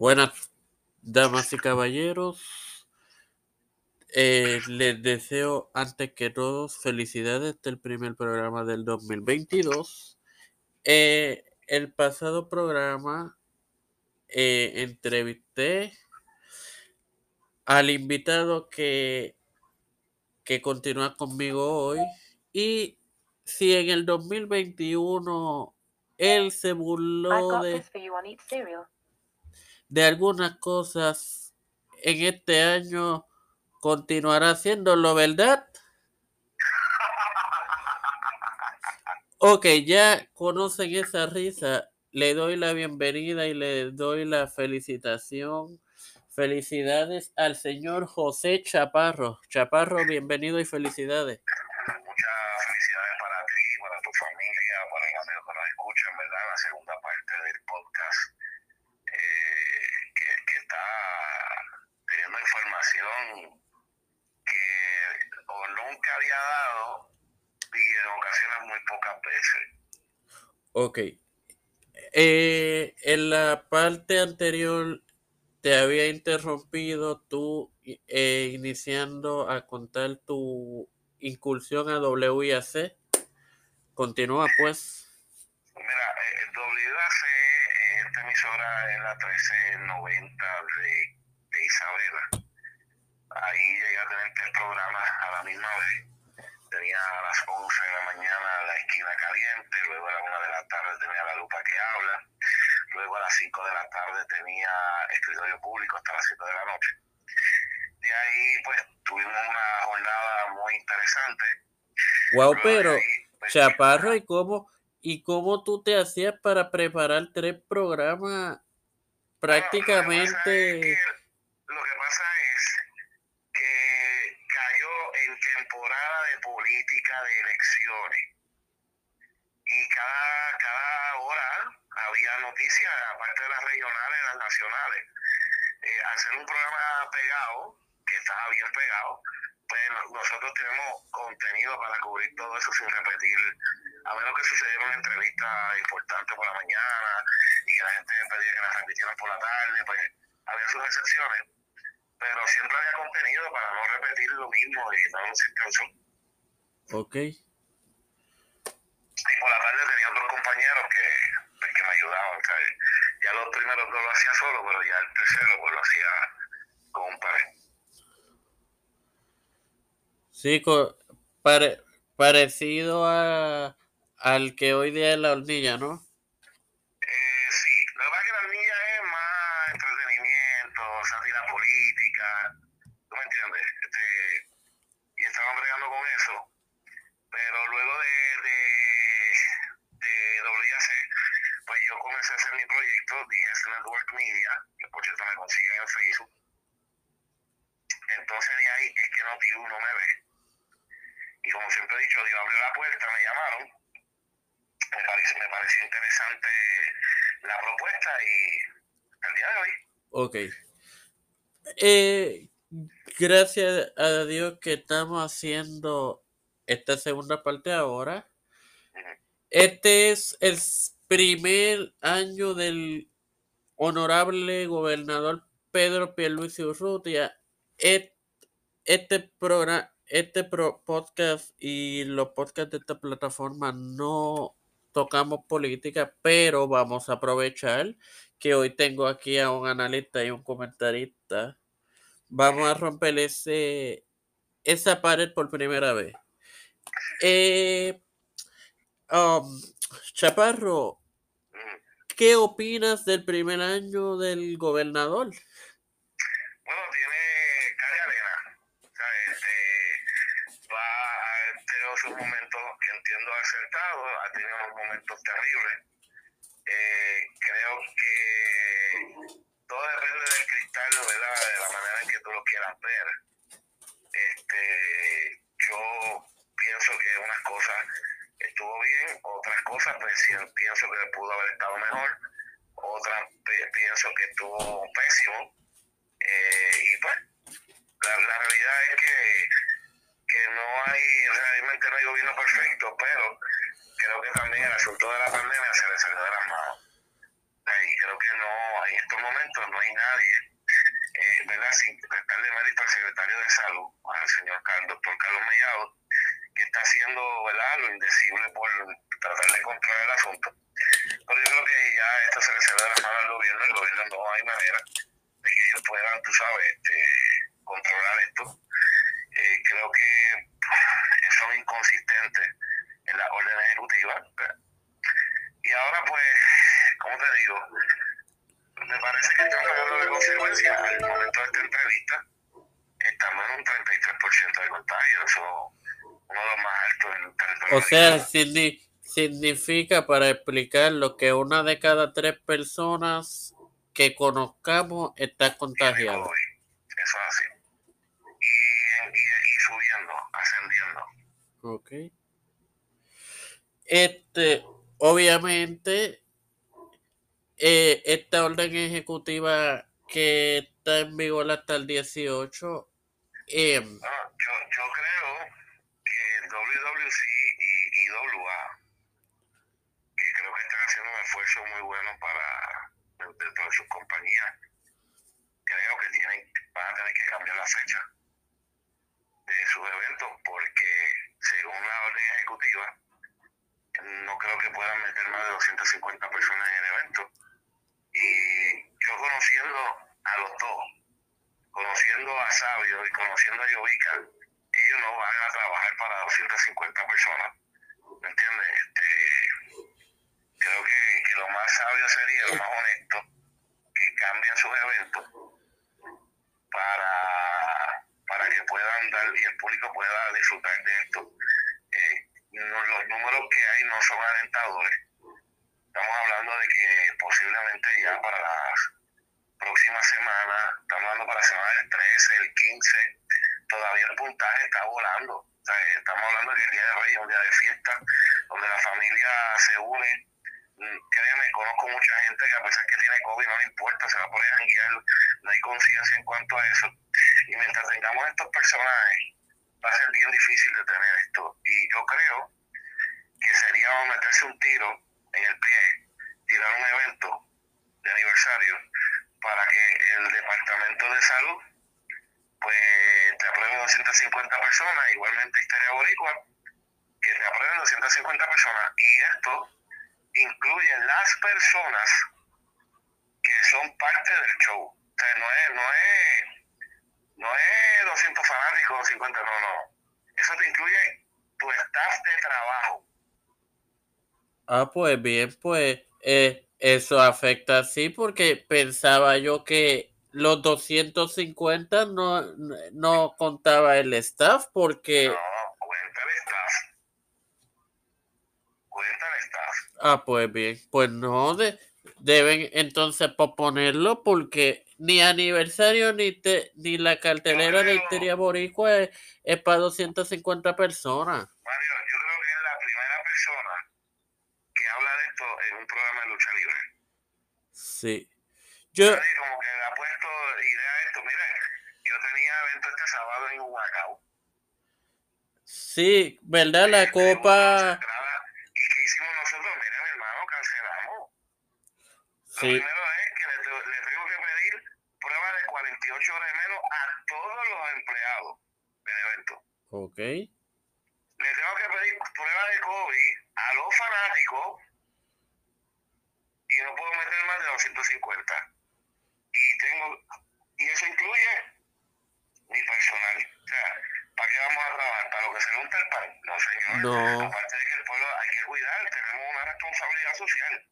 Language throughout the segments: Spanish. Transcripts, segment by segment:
Buenas damas y caballeros. Eh, les deseo antes que todos felicidades del primer programa del 2022. Eh, el pasado programa eh, entrevisté al invitado que, que continúa conmigo hoy y si en el 2021 él se burló de de algunas cosas en este año continuará haciéndolo, ¿verdad? Ok, ya conocen esa risa. Le doy la bienvenida y le doy la felicitación. Felicidades al señor José Chaparro. Chaparro, bienvenido y felicidades. Muchas felicidades para ti, para tu familia, para los amigos que nos escuchan, ¿verdad? La segunda parte del podcast eh, que, que está teniendo información que o nunca había dado y en ocasiones muy pocas veces. Ok. Eh, en la parte anterior te había interrumpido tú eh, iniciando a contar tu incursión a WIAC. Continúa pues. Mira, eh, eh, esta emisora es la 1390 de, de Isabela. Ahí llegué a tener tres programas a la misma vez. Tenía a las 11 de la mañana esquina caliente, luego a la 1 de la tarde tenía la lupa que habla, luego a las 5 de la tarde tenía escritorio público hasta las 7 de la noche. De ahí, pues, tuvimos una jornada muy interesante. Wow, Luego pero ahí, pues, Chaparro, ¿y cómo, ¿y cómo tú te hacías para preparar tres programas prácticamente? Lo que pasa es que cayó en temporada de política de elecciones y cada, cada hora había noticias, aparte de las regionales, las nacionales. Eh, hacer un programa pegado, que estaba bien pegado, pues no- nosotros tenemos contenido para cubrir todo eso sin repetir, a menos que sucediera una entrevista importante por la mañana y que la gente pedía que la repitieran por la tarde, pues había sus excepciones, pero siempre había contenido para no repetir lo mismo y no sin canción. Ok, por la tarde tenía otros compañeros que, pues, que me ayudaban, ¿sabes? Ya los primeros dos lo hacía solo, pero ya el tercero pues lo hacía con un par. sí, pare- parecido a, al que hoy día es la hornilla, ¿no? Eh, sí, lo que pasa es que la niña es más entretenimiento, sátira política, ¿tú me entiendes? Este, y estaban bregando con eso. Pero luego de, de, de WAC, pues yo a hacer mi proyecto, DS Network Media, que por cierto me consiguen en Facebook. Entonces de ahí es que Noti1 me ve. Y como siempre he dicho, Dios abrió la puerta, me llamaron me pareció, me pareció interesante la propuesta y el día de hoy. Ok. Eh, gracias a Dios que estamos haciendo esta segunda parte ahora. Este es el primer año del honorable gobernador Pedro Pierluisi Urrutia. Este programa, este pro- podcast y los podcasts de esta plataforma no tocamos política, pero vamos a aprovechar que hoy tengo aquí a un analista y un comentarista. Vamos a romper ese, esa pared por primera vez. Eh, um, Chaparro. ¿Qué opinas del primer año del gobernador? Bueno, tiene calle arena. O sea, este, va a tenido sus momentos que entiendo acertados, ha tenido unos momentos terribles. Eh, creo que todo depende del cristal, ¿verdad? De la manera en que tú lo quieras ver. Este, yo pienso que unas cosas estuvo bien, otras cosas pues pienso que pudo haber estado mejor, otras pienso que estuvo pésimo. Eh, y pues, la, la realidad es que, que no hay, realmente no hay gobierno perfecto, pero creo que también el asunto de la pandemia se le salió de las manos. Y creo que no, en estos momentos no no hay nadie, eh, ¿verdad? Sin prestarle mérito al secretario de salud, al señor doctor Carlos Mellado, que está haciendo, ¿verdad?, lo indecible por tratar de controlar el asunto. Pero yo creo que ya esto se le se de la mano al gobierno, el gobierno no hay manera de que ellos puedan, tú sabes, este, controlar esto. Eh, creo que son inconsistentes en la orden ejecutiva. Y ahora, pues, como te digo, me parece que estamos hablando de consecuencias. Al momento de esta entrevista, estamos en un 33% de contagio. Eso más en. O sea, significa, para explicar lo que una de cada tres personas que conozcamos está contagiada. Eso es así. Y, y, y subiendo, ascendiendo. Ok. Este, obviamente, eh, esta orden ejecutiva que está en vigor hasta el 18. Eh, yo, yo creo WWC y IWA, que creo que están haciendo un esfuerzo muy bueno para de, todas sus compañías, creo que tienen, van a tener que cambiar la fecha de sus eventos porque según la orden ejecutiva no creo que puedan meter más de 250 personas en el evento. Y yo conociendo a los dos, conociendo a Sabio y conociendo a Yovica, 50 personas. ¿Me entiendes? Este, creo que, lo más sabio sería, lo más honesto, que cambien sus eventos para, para que puedan dar y el público pueda disfrutar de esto. Eh, los números que hay no son alentadores. Estamos hablando de que posiblemente ya para las próximas semanas, estamos hablando para la semana del 13, el 15, todavía el puntaje está volando estamos hablando que Día de Reyes es un día de fiesta, donde la familia se une. Mm, créeme, conozco mucha gente que a pesar que tiene COVID no le importa, se va a poner a no hay conciencia en cuanto a eso. Y mientras tengamos estos personajes, va a ser bien difícil de tener esto. Y yo creo que sería meterse un tiro en el pie tirar un evento de aniversario para que el Departamento de Salud pues te apruebe 250 personas, igualmente Historia Boricua, que te aprueben 250 personas. Y esto incluye las personas que son parte del show. O sea, no es, no es, no es 200 fanáticos o 50, no, no. Eso te incluye tu staff de trabajo Ah, pues bien, pues eh, eso afecta sí, porque pensaba yo que los 250 no, no contaba el staff, porque... No, cuenta el staff. Cuenta el staff. Ah, pues bien, pues no, de, deben entonces posponerlo porque ni aniversario ni te, ni la cartelera de Histeria Boricua es, es para 250 personas. Mario, yo creo que es la primera persona habla de esto en un programa de lucha libre. Sí. Yo... como que le ha puesto idea a esto. Mira, yo tenía evento este sábado en Humacao. Sí, ¿verdad? La copa... ¿Y qué hicimos nosotros? Mira, mi hermano, cancelamos. Sí. Lo primero es que le, le tengo que pedir prueba de 48 horas menos a todos los empleados del evento. Ok. Le tengo que pedir prueba de COVID a los fanáticos y no puedo meter más de 250. Y tengo y eso incluye mi personal. O sea, ¿para qué vamos a trabajar? ¿Para lo que se unta el pan? No, señor. No. Aparte de que el pueblo hay que cuidar, tenemos una responsabilidad social.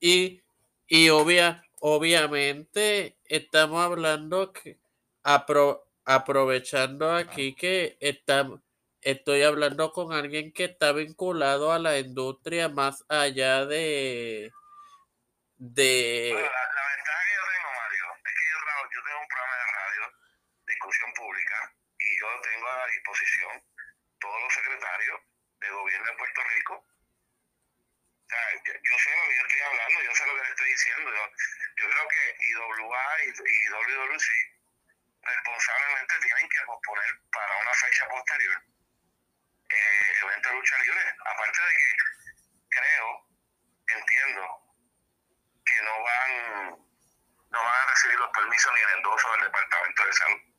Y, y obvia, obviamente estamos hablando que apro, aprovechando aquí que estamos estoy hablando con alguien que está vinculado a la industria más allá de... de... Bueno, la, ventaja que yo tengo, Mario, es que yo, yo tengo un programa de radio, discusión pública, y yo tengo a disposición todos los secretarios de gobierno de Puerto Rico. O sea, yo, sé lo que yo estoy hablando, yo sé lo que le estoy diciendo. Yo, yo creo que IWA y, y WWC responsablemente tienen que posponer para una fecha posterior eh, evento lucha libre. Aparte de que creo, entiendo, que no van los permisos ni el endoso del Departamento de Salud.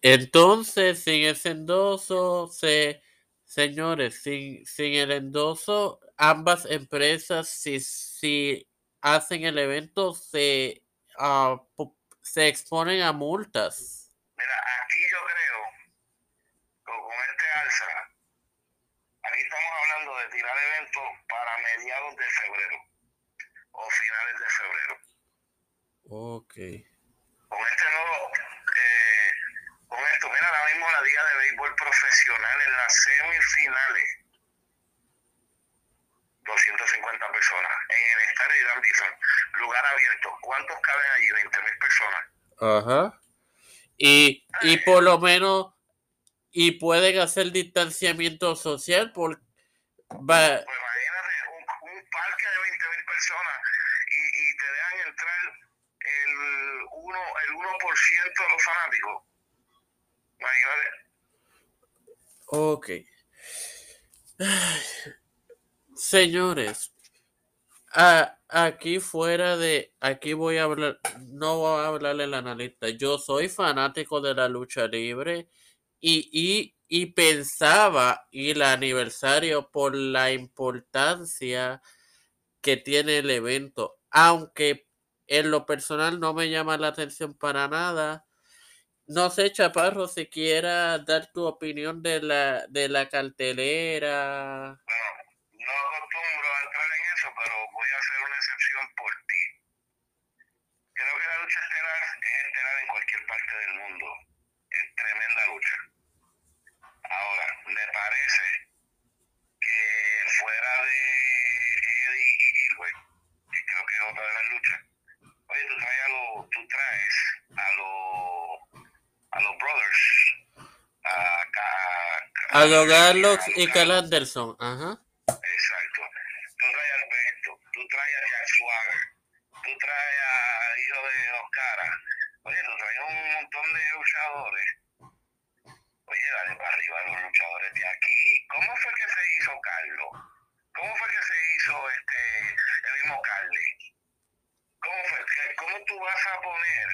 Entonces, sin ese endoso, se, señores, sin, sin el endoso, ambas empresas, si, si hacen el evento, se, uh, se exponen a multas. Mira, aquí yo creo, con este alza, aquí estamos hablando de tirar eventos para mediados de febrero o finales de febrero. Ok. Con este nuevo, eh, con esto, mira, ahora mismo la Liga de Béisbol Profesional en las semifinales. 250 personas. En el estadio Irán Bison, lugar abierto. ¿Cuántos caben allí? 20 mil personas. Ajá. Y, y por lo menos, y pueden hacer distanciamiento social por... Pues imagínate, un, un parque de 20 mil personas y, y, te dejan entrar el 1%, el 1 de los fanáticos. Ok. Señores, aquí fuera de, aquí voy a hablar, no voy a hablarle al analista, yo soy fanático de la lucha libre y, y, y pensaba ir al aniversario por la importancia que tiene el evento, aunque en lo personal no me llama la atención para nada. No sé, Chaparro, si quiera dar tu opinión de la, de la cartelera. No acostumbro a entrar en eso, pero voy a hacer una excepción por ti. Creo que la lucha estelar es estelar en cualquier parte del mundo. Es tremenda lucha. Ahora, me parece que fuera de Eddie y Gilbert, que creo que es otra de las luchas, oye, tú traes a los, tú traes a los, a los brothers, a, a, a, a los Garlox y Cal Anderson, ajá. Exacto. Tú traes a Alberto, tú traes a Jack Swagger, tú traes a Hijo de Dos Caras. Oye, tú traes un montón de luchadores. Oye, dale para arriba los luchadores de aquí. ¿Cómo fue que se hizo Carlos? ¿Cómo fue que se hizo este el mismo Carly? ¿Cómo, fue, ¿Cómo tú vas a poner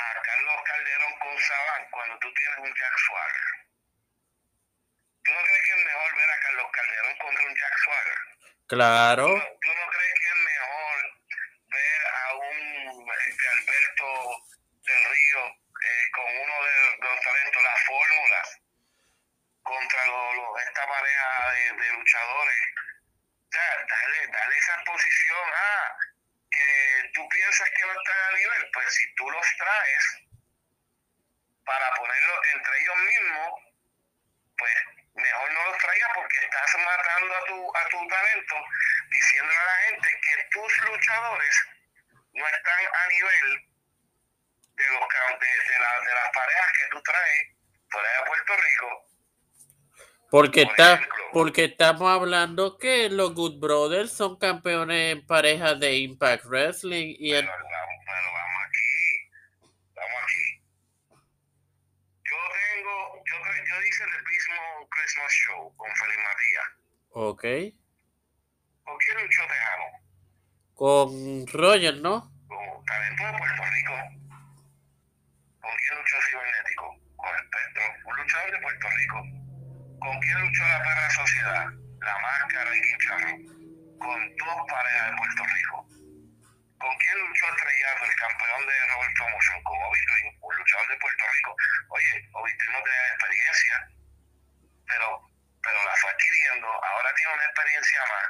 a Carlos Calderón con Saban cuando tú tienes un Jack Swagger? ¿Tú no crees que es mejor ver a Carlos Calderón contra un Jack Swagger? Claro. ¿Tú no, tú no crees que es mejor ver a un este, Alberto del Río eh, con uno de, los talentos, la fórmula, contra lo, lo, esta pareja de, de, luchadores? Dale, dale esa posición. Ah, piensas que no están a nivel, pues si tú los traes para ponerlo entre ellos mismos, pues mejor no los traigas porque estás matando a tu, a tu talento, diciéndole a la gente que tus luchadores no están a nivel de, los, de, de, la, de las parejas que tú traes fuera de Puerto Rico. Porque, Por está, porque estamos hablando que los Good Brothers son campeones en parejas de Impact Wrestling. Y pero, el... vamos, pero vamos aquí, vamos aquí. Yo tengo, yo, yo hice el mismo Christmas Show con Feliz Matías. Ok. ¿Con quién luchó Tejano? Con Roger, ¿no? Con talento de Puerto Rico. ¿Con quién luchó Cibernético? Con el Petro, un luchador de Puerto Rico. ¿Con quién luchó la perra sociedad? La máscara y Quincharro. Con dos parejas de Puerto Rico. ¿Con quién luchó Estrellato, el campeón de Robert Promotion? Con Obi Twin, un luchador de Puerto Rico. Oye, Obi Twin no tenía experiencia, pero, pero la fue adquiriendo. Ahora tiene una experiencia más.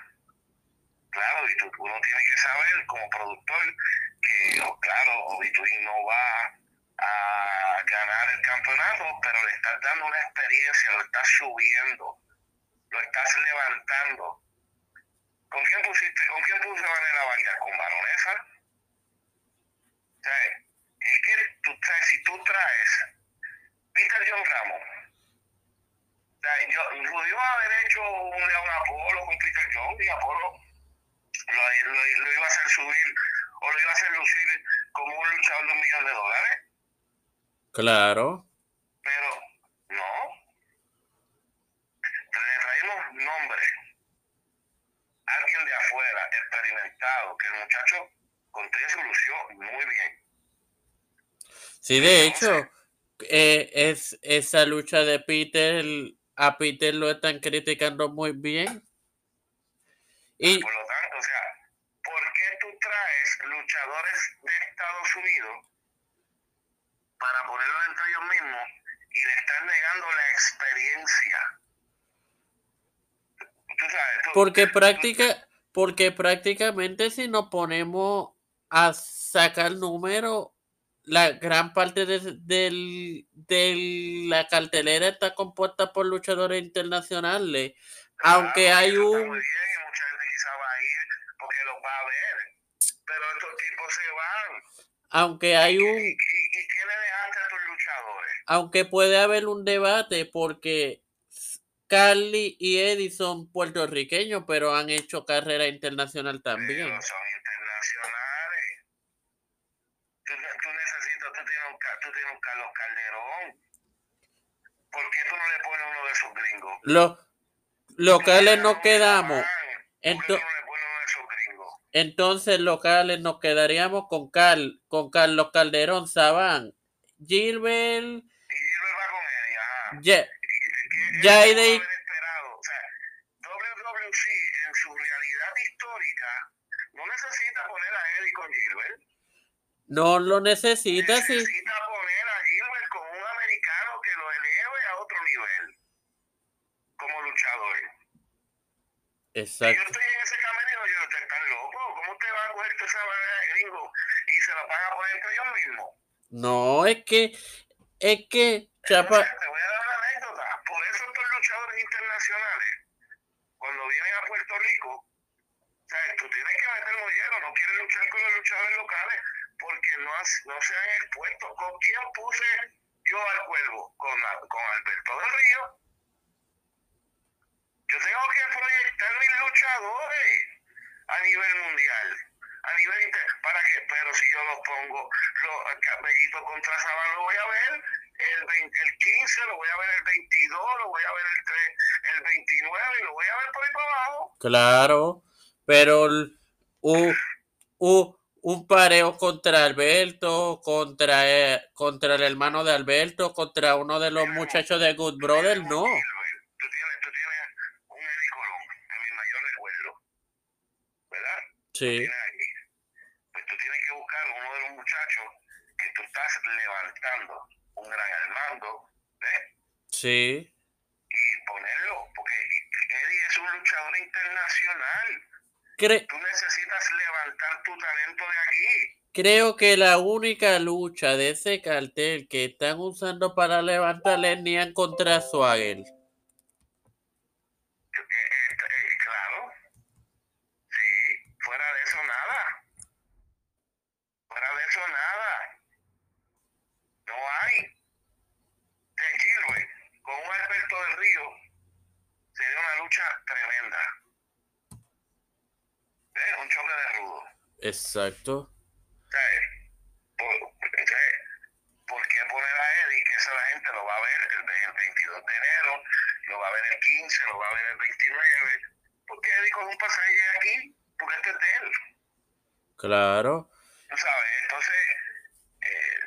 Claro, y tú, uno tiene que saber como productor que, claro, Obi Twin no va a ganar el campeonato, pero le estás dando una experiencia, lo estás subiendo, lo estás levantando. ¿Con quién pusiste, con quién puso Vanessa Vargas? ¿Con Baronesa? O sea, es que tú traes, si tú traes Peter John Ramos, o sea, yo pudió haber hecho un León Apolo con Peter John y Apolo lo, lo, lo, iba a hacer subir o lo iba a hacer lucir como un luchador de un millón de dólares. Claro. Pero no. Le traemos nombres alguien de afuera, experimentado, que el muchacho contiene solución muy bien. Sí, de hecho, eh, es esa lucha de Peter, a Peter lo están criticando muy bien. Y, por lo tanto, o sea, ¿por qué tú traes luchadores de Estados Unidos para ponerlos entre ellos mismos y le están negando la experiencia? porque práctica, porque prácticamente si nos ponemos a sacar número, la gran parte de, de, la cartelera está compuesta por luchadores internacionales. aunque hay un. Muy bien, mucha gente quizá va a ir porque los va a ver. Pero estos tipos se van. Aunque hay un. ¿Y, y, qué le dejaste a tus luchadores? Aunque puede haber un debate porque Carly y Eddie son puertorriqueños, pero han hecho carrera internacional también. Pero son internacionales. Tú, tú necesitas, tú tienes, un, tú tienes un Carlos Calderón. ¿Por qué tú no le pones uno de esos gringos? Los locales nos quedamos. Entonces, entonces locales nos quedaríamos con Carl, con Carlos Calderón, Sabán, Gilbert. Y Gilbert va con Eddie, ajá. Yeah. Ya hay de... O sea, WWC en su realidad histórica no necesita poner a Eddie con Gilbert. No lo necesita, necesita sí. Necesita poner a Gilbert con un americano que lo eleve a otro nivel como luchador. Exacto. yo estoy en ese camerino, yo estoy tan loco. ¿Cómo te va a coger toda esa de gringo y se la van a poner entre ellos mismos? No, es que, es que, Chapa. Te voy a dar una anécdota. Por eso estos luchadores internacionales, cuando vienen a Puerto Rico, ¿sabes? tú tienes que meter mollero, no quieres luchar con los luchadores locales porque no, no se han expuesto. ¿Con quién puse yo al cuervo? Con, con Alberto del Río yo tengo que proyectar mis luchadores a nivel mundial, a nivel inter para que, pero si yo los pongo, los Bellito contra Sabán lo voy a ver el, 20, el 15, lo voy a ver el 22, lo voy a ver el 3, el 29 y lo voy a ver por ahí para abajo. Claro, pero un, un, un pareo contra Alberto, contra, eh, contra el hermano de Alberto, contra uno de los muchachos de Good Brother, no. Sí. Pues tú tienes que buscar uno de los muchachos que tú estás levantando, un gran Armando, ¿ves? Sí. Y ponerlo, porque Eddie es un luchador internacional. tú necesitas levantar tu talento de aquí. Creo que la única lucha de ese cartel que están usando para levantarle ni contra Swagger. Exacto. ¿Por, qué poner a Eddie que esa la gente lo va a ver el, 22 de enero, lo va a ver el 15, lo va a ver el 29? ¿Por qué Eddie con un pasaje aquí? Porque este es de él. Claro. Sabes, entonces, eh,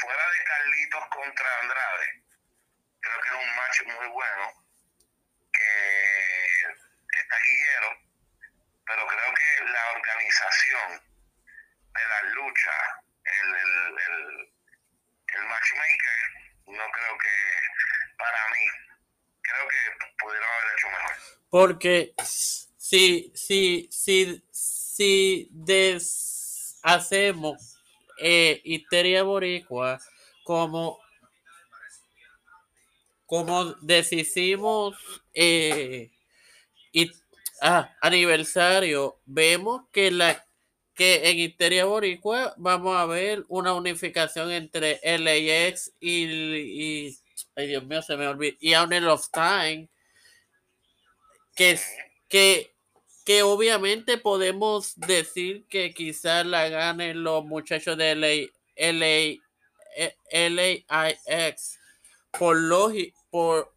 fuera de Carlitos contra Andrade, creo que es un match muy bueno, que está guillero pero creo que la organización de la lucha, el, el, el, matchmaker, no creo que, para mí, creo que pudieron haber hecho mejor. Porque si, si, si, si deshacemos eh, Histeria Boricua como como deshicimos eh, ah, aniversario, vemos que la que en Histeria Boricua vamos a ver una unificación entre LAX y, y ay Dios mío, se me olvidó, y Honor of Time, que, que, que obviamente podemos decir que quizás la ganen los muchachos de LA, LA, LAIX por, por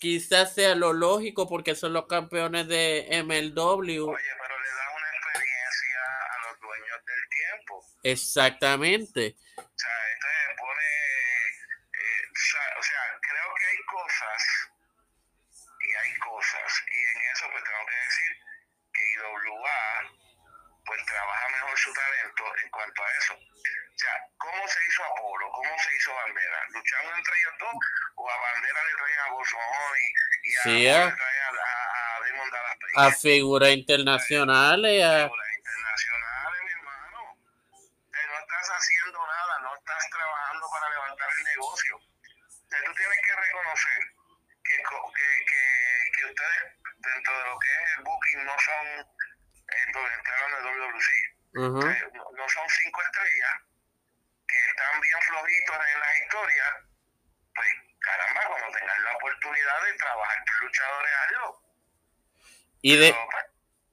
quizás sea lo lógico porque son los campeones de MLW. Oye, pero le da una experiencia a los dueños del tiempo. Exactamente. O sea, entonces pone, eh, o, sea, o sea, creo que hay cosas y hay cosas y en eso pues tengo que decir que IWA pues trabaja mejor su talento en cuanto a eso. O sea, ¿cómo se hizo Apolo? ¿Cómo se hizo Bandera? ¿Luchando entre ellos dos? ¿O a Bandera le traen a Bolsonaro y, y a, Sí, a- le traen a, a, a Damon Dallas Page? A figuras internacionales, a- Figuras internacionales, mi hermano. Que no estás haciendo nada, no estás trabajando para levantar el negocio. O sea, tú tienes que reconocer que, que, que, que ustedes, dentro de lo que es el booking, no son, eh, no no son cinco estrellas, que están bien flojitos en la historia, pues caramba, cuando tengan la oportunidad de trabajar tus luchadores, hazlo. y de Pero, pues,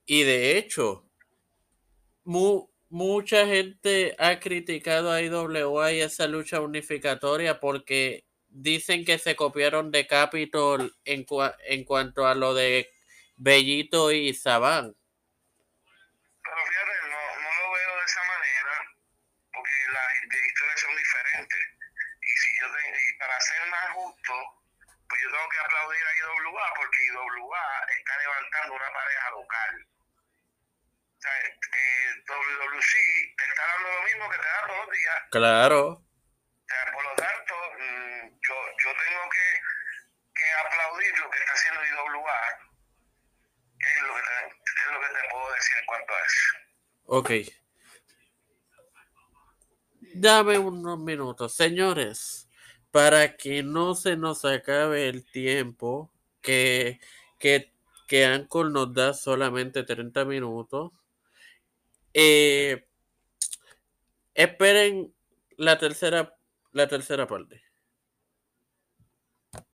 y de hecho, mu- mucha gente ha criticado a IWA y esa lucha unificatoria porque dicen que se copiaron de Capitol en, cua- en cuanto a lo de Bellito y Saban. Pero fíjate, no, no lo veo de esa manera, porque las de historias son diferentes. Y si yo te- y para ser más justo, pues yo tengo que aplaudir a IWA, porque IWA está levantando una pareja local. O sea, eh, WWC te está dando lo mismo que te da todos los días. Claro. O sea, por lo tanto, mm, yo, yo tengo que, que aplaudir lo que está haciendo IWA. Es lo, que te, es lo que te puedo decir en cuanto a eso. Ok. Dame unos minutos. Señores, para que no se nos acabe el tiempo, que, que, que nos da solamente 30 minutos, eh, esperen la tercera, la tercera parte.